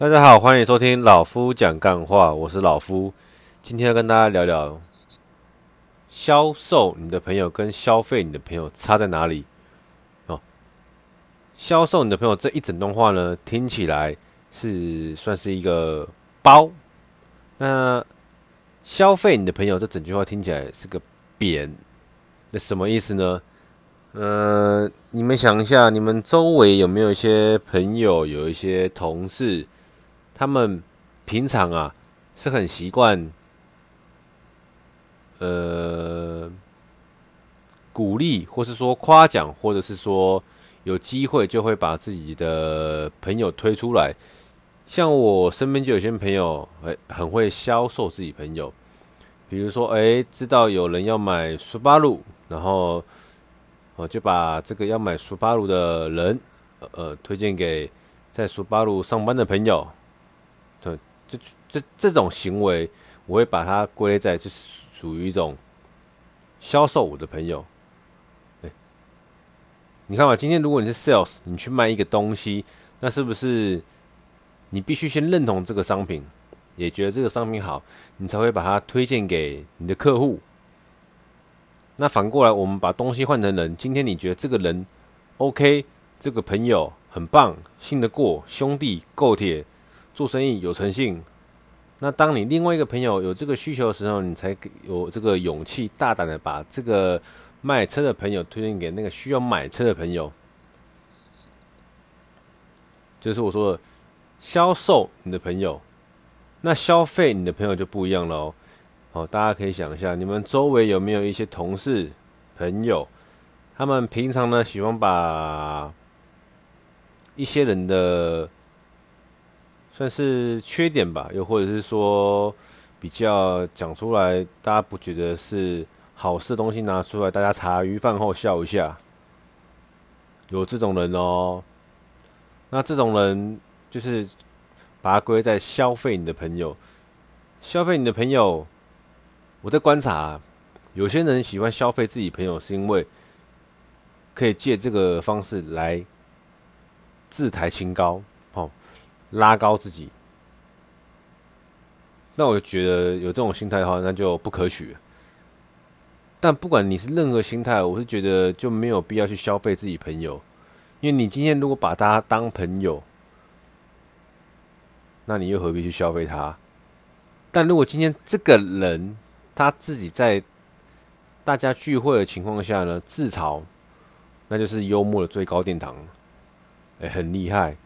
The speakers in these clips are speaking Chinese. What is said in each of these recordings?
大家好，欢迎收听老夫讲干话，我是老夫。今天要跟大家聊聊，销售你的朋友跟消费你的朋友差在哪里？哦，销售你的朋友这一整段话呢，听起来是算是一个包。那消费你的朋友这整句话听起来是个贬，那什么意思呢？呃，你们想一下，你们周围有没有一些朋友，有一些同事？他们平常啊是很习惯，呃，鼓励，或是说夸奖，或者是说有机会就会把自己的朋友推出来。像我身边就有些朋友，哎，很会销售自己朋友。比如说，哎，知道有人要买苏巴鲁，然后我就把这个要买苏巴鲁的人，呃，推荐给在苏巴鲁上班的朋友。这这这种行为，我会把它归类在，就是属于一种销售我的朋友。哎，你看嘛，今天如果你是 sales，你去卖一个东西，那是不是你必须先认同这个商品，也觉得这个商品好，你才会把它推荐给你的客户？那反过来，我们把东西换成人，今天你觉得这个人 OK，这个朋友很棒，信得过，兄弟够铁。做生意有诚信，那当你另外一个朋友有这个需求的时候，你才有这个勇气大胆的把这个卖车的朋友推荐给那个需要买车的朋友。就是我说的销售你的朋友，那消费你的朋友就不一样了哦。好，大家可以想一下，你们周围有没有一些同事朋友，他们平常呢喜欢把一些人的。算是缺点吧，又或者是说比较讲出来，大家不觉得是好事的东西拿出来，大家茶余饭后笑一下，有这种人哦。那这种人就是把它归在消费你的朋友，消费你的朋友。我在观察，有些人喜欢消费自己朋友，是因为可以借这个方式来自抬清高。拉高自己，那我觉得有这种心态的话，那就不可取。但不管你是任何心态，我是觉得就没有必要去消费自己朋友，因为你今天如果把他当朋友，那你又何必去消费他？但如果今天这个人他自己在大家聚会的情况下呢，自嘲，那就是幽默的最高殿堂，哎，很厉害。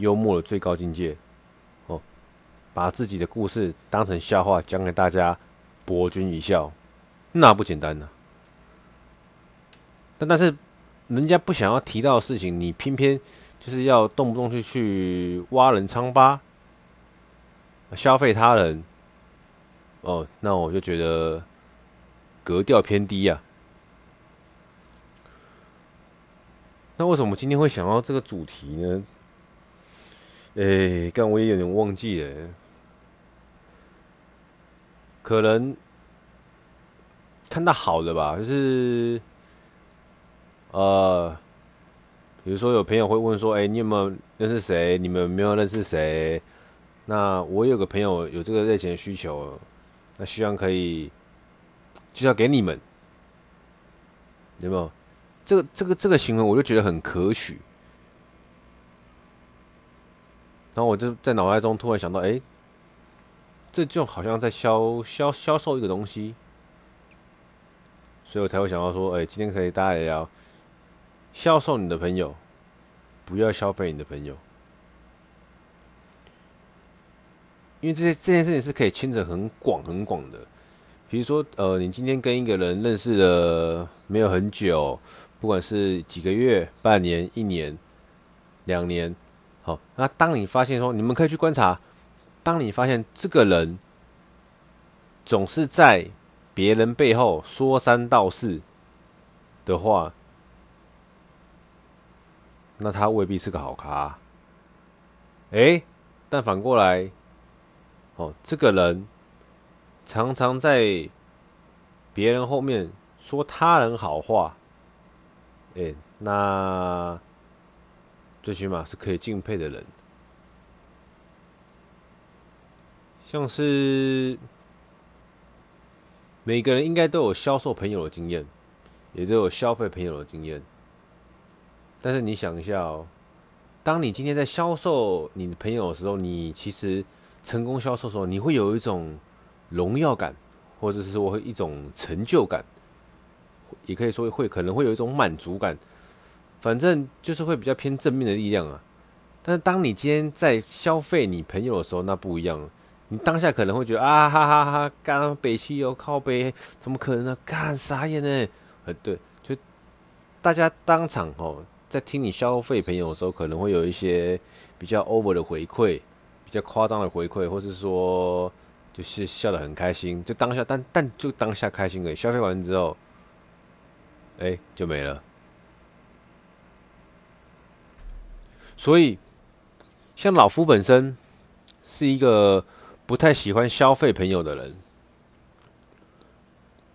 幽默的最高境界，哦，把自己的故事当成笑话讲给大家，博君一笑，那不简单呢。但但是，人家不想要提到的事情，你偏偏就是要动不动就去挖人疮疤，消费他人，哦，那我就觉得格调偏低呀。那为什么今天会想到这个主题呢？哎，刚我也有点忘记了，可能看到好的吧，就是呃，比如说有朋友会问说，哎，你有没有认识谁？你们有没有认识谁？那我有个朋友有这个类型的需求，那希望可以介绍给你们，有没有？这个这个这个行为，我就觉得很可取。然后我就在脑袋中突然想到，哎，这就好像在销销销售一个东西，所以我才会想到说，哎，今天可以大家来聊销售你的朋友，不要消费你的朋友，因为这些这件事情是可以牵扯很广很广的。比如说，呃，你今天跟一个人认识了没有很久，不管是几个月、半年、一年、两年。好，那当你发现说，你们可以去观察，当你发现这个人总是在别人背后说三道四的话，那他未必是个好咖。哎，但反过来，哦，这个人常常在别人后面说他人好话，哎，那。最起码是可以敬佩的人，像是每个人应该都有销售朋友的经验，也都有消费朋友的经验。但是你想一下哦，当你今天在销售你的朋友的时候，你其实成功销售的时候，你会有一种荣耀感，或者是说会一种成就感，也可以说会可能会有一种满足感。反正就是会比较偏正面的力量啊。但是当你今天在消费你朋友的时候，那不一样了。你当下可能会觉得啊哈哈哈，干北汽油靠北，怎么可能呢？干傻眼呢？呃，对，就大家当场哦，在听你消费朋友的时候，可能会有一些比较 over 的回馈，比较夸张的回馈，或是说就是笑得很开心，就当下，但但就当下开心而已。消费完之后，哎，就没了。所以，像老夫本身是一个不太喜欢消费朋友的人，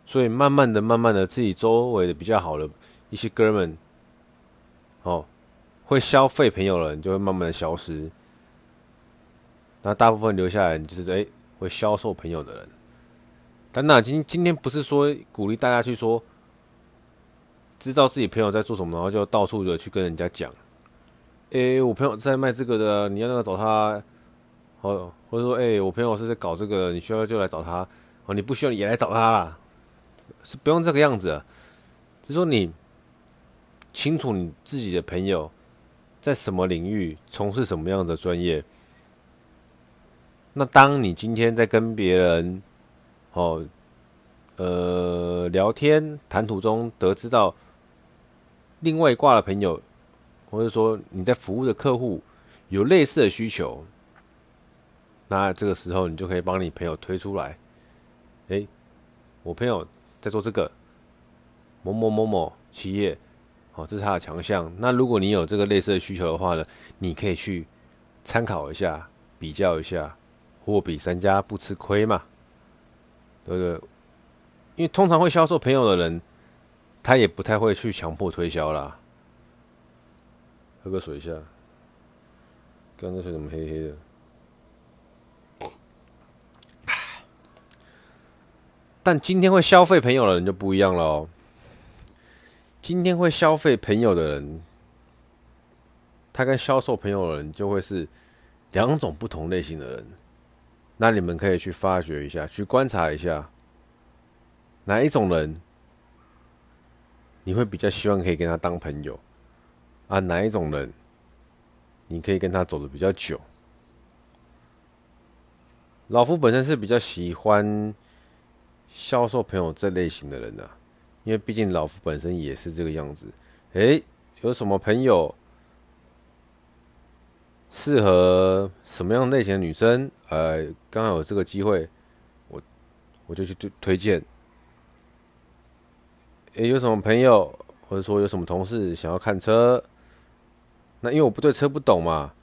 所以慢慢的、慢慢的，自己周围的比较好的一些哥们，哦，会消费朋友的人就会慢慢的消失，那大部分留下来就是哎、会销售朋友的人。但那今今天不是说鼓励大家去说，知道自己朋友在做什么，然后就到处的去跟人家讲。诶、我朋友在卖这个的，你要那个找他，哦，或者说，诶、我朋友是在搞这个，你需要就来找他，哦，你不需要也来找他啦，是不用这个样子，只是说你清楚你自己的朋友在什么领域从事什么样的专业，那当你今天在跟别人，哦，呃，聊天谈吐中得知到另外一挂的朋友。或者说你在服务的客户有类似的需求，那这个时候你就可以帮你朋友推出来。诶，我朋友在做这个某某某某企业，哦，这是他的强项。那如果你有这个类似的需求的话呢，你可以去参考一下，比较一下，货比三家不吃亏嘛，对不对？因为通常会销售朋友的人，他也不太会去强迫推销啦。喝个水一下，刚刚水怎么黑黑的？但今天会消费朋友的人就不一样了哦。今天会消费朋友的人，他跟销售朋友的人就会是两种不同类型的人。那你们可以去发掘一下，去观察一下，哪一种人你会比较希望可以跟他当朋友？啊，哪一种人，你可以跟他走的比较久？老夫本身是比较喜欢销售朋友这类型的人啊，因为毕竟老夫本身也是这个样子。诶，有什么朋友适合什么样类型的女生？呃，刚好有这个机会，我我就去推推荐。诶，有什么朋友，或者说有什么同事想要看车？那因为我不对车不懂嘛，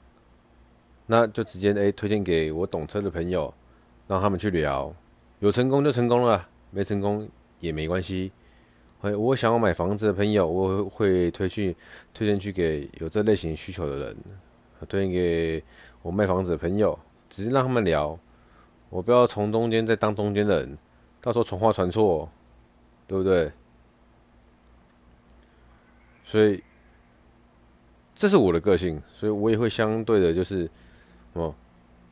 那就直接诶、推荐给我懂车的朋友，让他们去聊，有成功就成功了，没成功也没关系。会我想要买房子的朋友，我会推去推荐去给有这类型需求的人，推荐给我卖房子的朋友，直接让他们聊，我不要从中间再当中间人，到时候传话传错，对不对？所以。这是我的个性，所以我也会相对的，就是哦，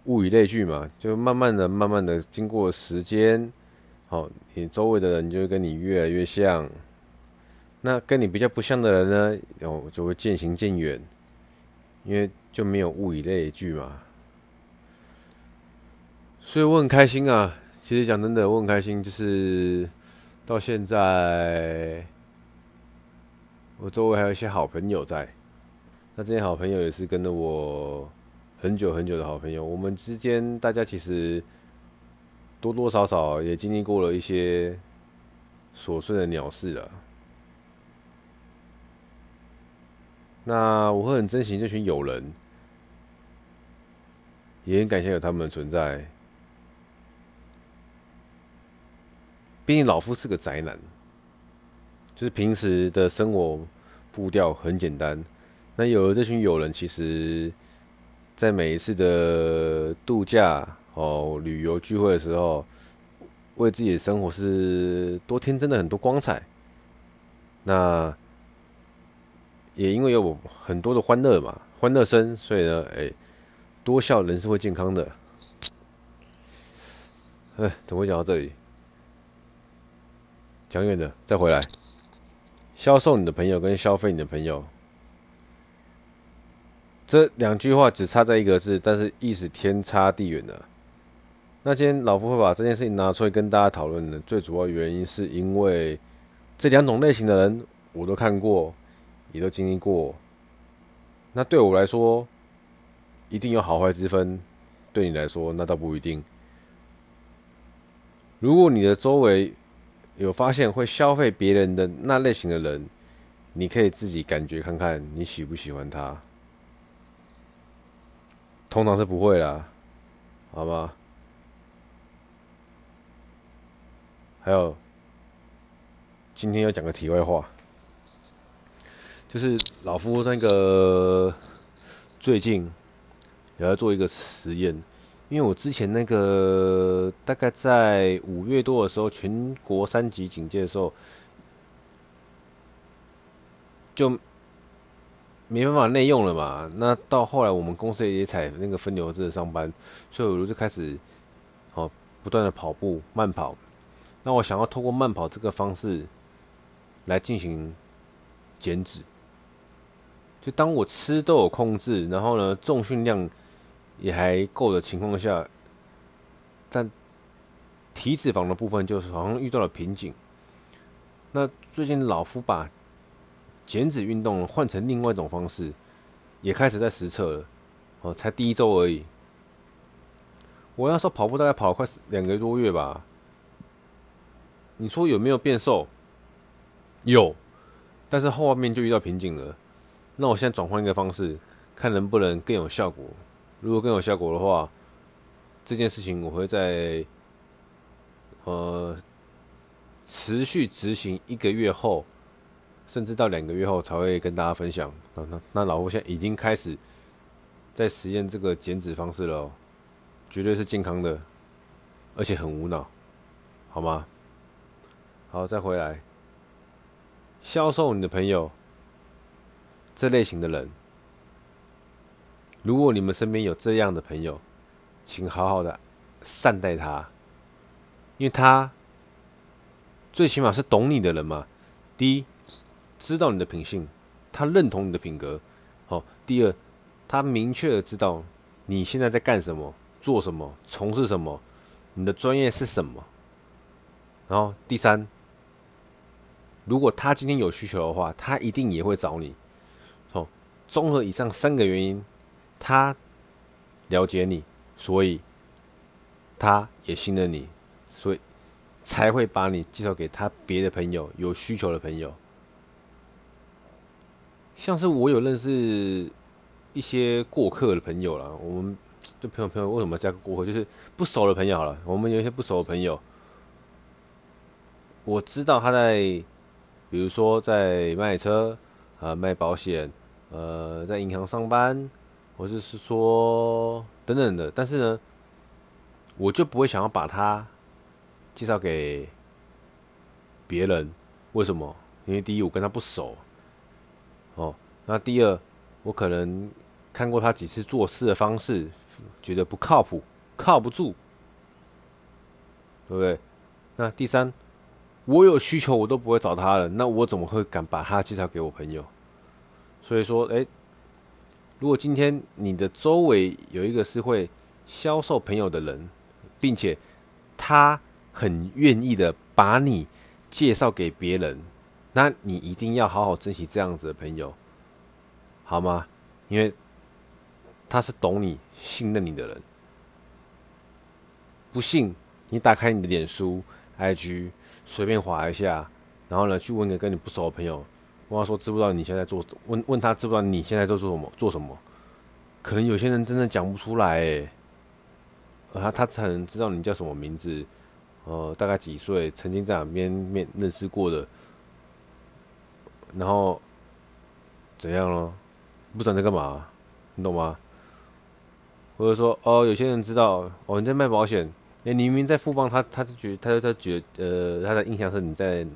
物以类聚嘛，就慢慢的、慢慢的，经过时间，好，你周围的人就会跟你越来越像。那跟你比较不像的人呢，哦，就会渐行渐远，因为就没有物以类聚嘛。所以我很开心啊，其实讲真的，我很开心，就是到现在，我周围还有一些好朋友在。那这些好朋友也是跟了我很久很久的好朋友，我们之间大家其实多多少少也经历过了一些琐碎的鸟事了。那我会很珍惜这群友人，也很感谢有他们的存在。毕竟老夫是个宅男，就是平时的生活步调很简单。那有了这群友人，其实，在每一次的度假，哦，旅游聚会的时候，为自己的生活是多添增了很多光彩。那也因为有很多的欢乐嘛，欢乐声，所以呢，哎，多笑人是会健康的。哎，怎么会讲到这里？讲远了，再回来。销售你的朋友跟消费你的朋友，这两句话只差在一个字，但是意思天差地远的。那今天老夫会把这件事情拿出来跟大家讨论的最主要原因，是因为这两种类型的人我都看过，也都经历过。那对我来说，一定有好坏之分；对你来说，那倒不一定。如果你的周围有发现会消费别人的那类型的人，你可以自己感觉看看，你喜不喜欢他？通常是不会啦，好吗？还有，今天要讲个题外话，就是老夫那个最近也要做一个实验，因为我之前那个大概在五月多的时候，全国三级警戒的时候，就没办法内用了嘛。那到后来我们公司也采那个分流制的上班，所以我就开始哦不断的跑步慢跑。那我想要透过慢跑这个方式来进行减脂，就当我吃都有控制，然后呢重训量也还够的情况下，但体脂肪的部分就是好像遇到了瓶颈。那最近老夫把减脂运动换成另外一种方式，也开始在实测了。哦，才第一周而已。我那时候跑步大概跑快两个多月吧。你说有没有变瘦？有，但是后面就遇到瓶颈了。那我现在转换一个方式，看能不能更有效果。如果更有效果的话，这件事情我会在呃持续执行一个月后，甚至到两个月后才会跟大家分享。那那那老夫现在已经开始在实验这个减脂方式了，绝对是健康的，而且很无脑，好吗？好，再回来。销售你的朋友，这类型的人，如果你们身边有这样的朋友，请好好的善待他，因为他最起码是懂你的人嘛。第一，知道你的品性，他认同你的品格。好，第二，他明确的知道你现在在干什么、做什么、从事什么，你的专业是什么。然后第三。如果他今天有需求的话，他一定也会找你。哦，综合以上三个原因，他了解你，所以他也信任你，所以才会把你介绍给他别的朋友，有需求的朋友。像是我有认识一些过客的朋友啦，我们就朋友朋友为什么加个过客？就是不熟的朋友好了。我们有一些不熟的朋友，我知道他在。比如说在卖车，啊卖保险，呃在银行上班，或者是说等等的，但是呢，我就不会想要把他介绍给别人。为什么？因为第一我跟他不熟，哦，那第二我可能看过他几次做事的方式，觉得不靠谱，靠不住，对不对？那第三。我有需求，我都不会找他了。那我怎么会敢把他介绍给我朋友？所以说，诶，如果今天你的周围有一个是会销售朋友的人，并且他很愿意的把你介绍给别人，那你一定要好好珍惜这样子的朋友，好吗？因为他是懂你、信任你的人。不信，你打开你的脸书、IG。随便划一下，然后呢，去问个跟你不熟的朋友，问他说知不知道你现在做，问问他知不知道你现在在做什么，做什么？可能有些人真的讲不出来，哎，他他才能知道你叫什么名字，呃，大概几岁，曾经在哪边面认识过的，然后怎样咯？不知道在干嘛，你懂吗？或者说哦，有些人知道哦你在卖保险，哎，你明明在富邦，他他就觉得他就他觉得呃他的印象是你在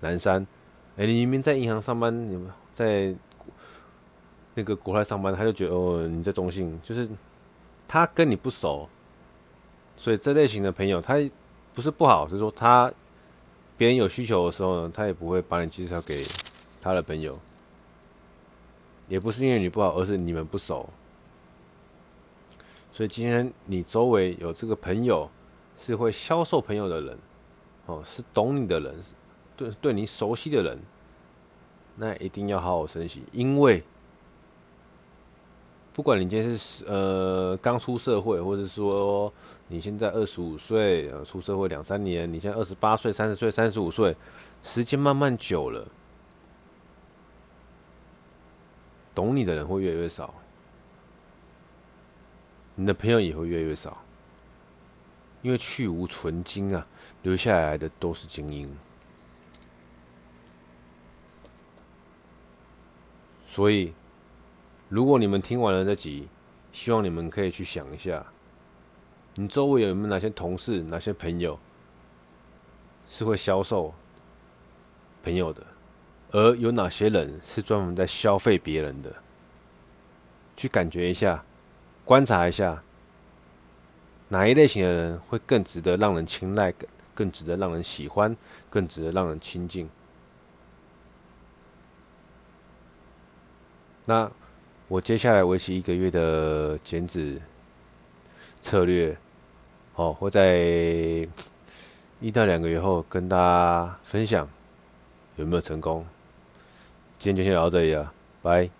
南山，哎，你明明在银行上班，你在那个国外上班，他就觉得哦你在中信，就是他跟你不熟，所以这类型的朋友他不是不好，是说他别人有需求的时候呢，他也不会把你介绍给他的朋友，也不是因为你不好，而是你们不熟。所以今天你周围有这个朋友，是会销售朋友的人，哦，是懂你的人，对对你熟悉的人，那一定要好好珍惜，因为不管你今天是呃刚出社会，或者说你现在二十五岁，出社会两三年，你现在二十八岁、三十岁、三十五岁，时间慢慢久了，懂你的人会越来越少。你的朋友也会越来越少，因为去无存菁啊，留下来的都是精英。所以，如果你们听完了这集，希望你们可以去想一下，你周围有没有哪些同事、哪些朋友是会销售朋友的，而有哪些人是专门在消费别人的？去感觉一下。观察一下，哪一类型的人会更值得让人青睐，更更值得让人喜欢，更值得让人亲近。那我接下来为期一个月的减脂策略，哦，会在一到两个月后跟大家分享有没有成功。今天就先聊到这里了，拜。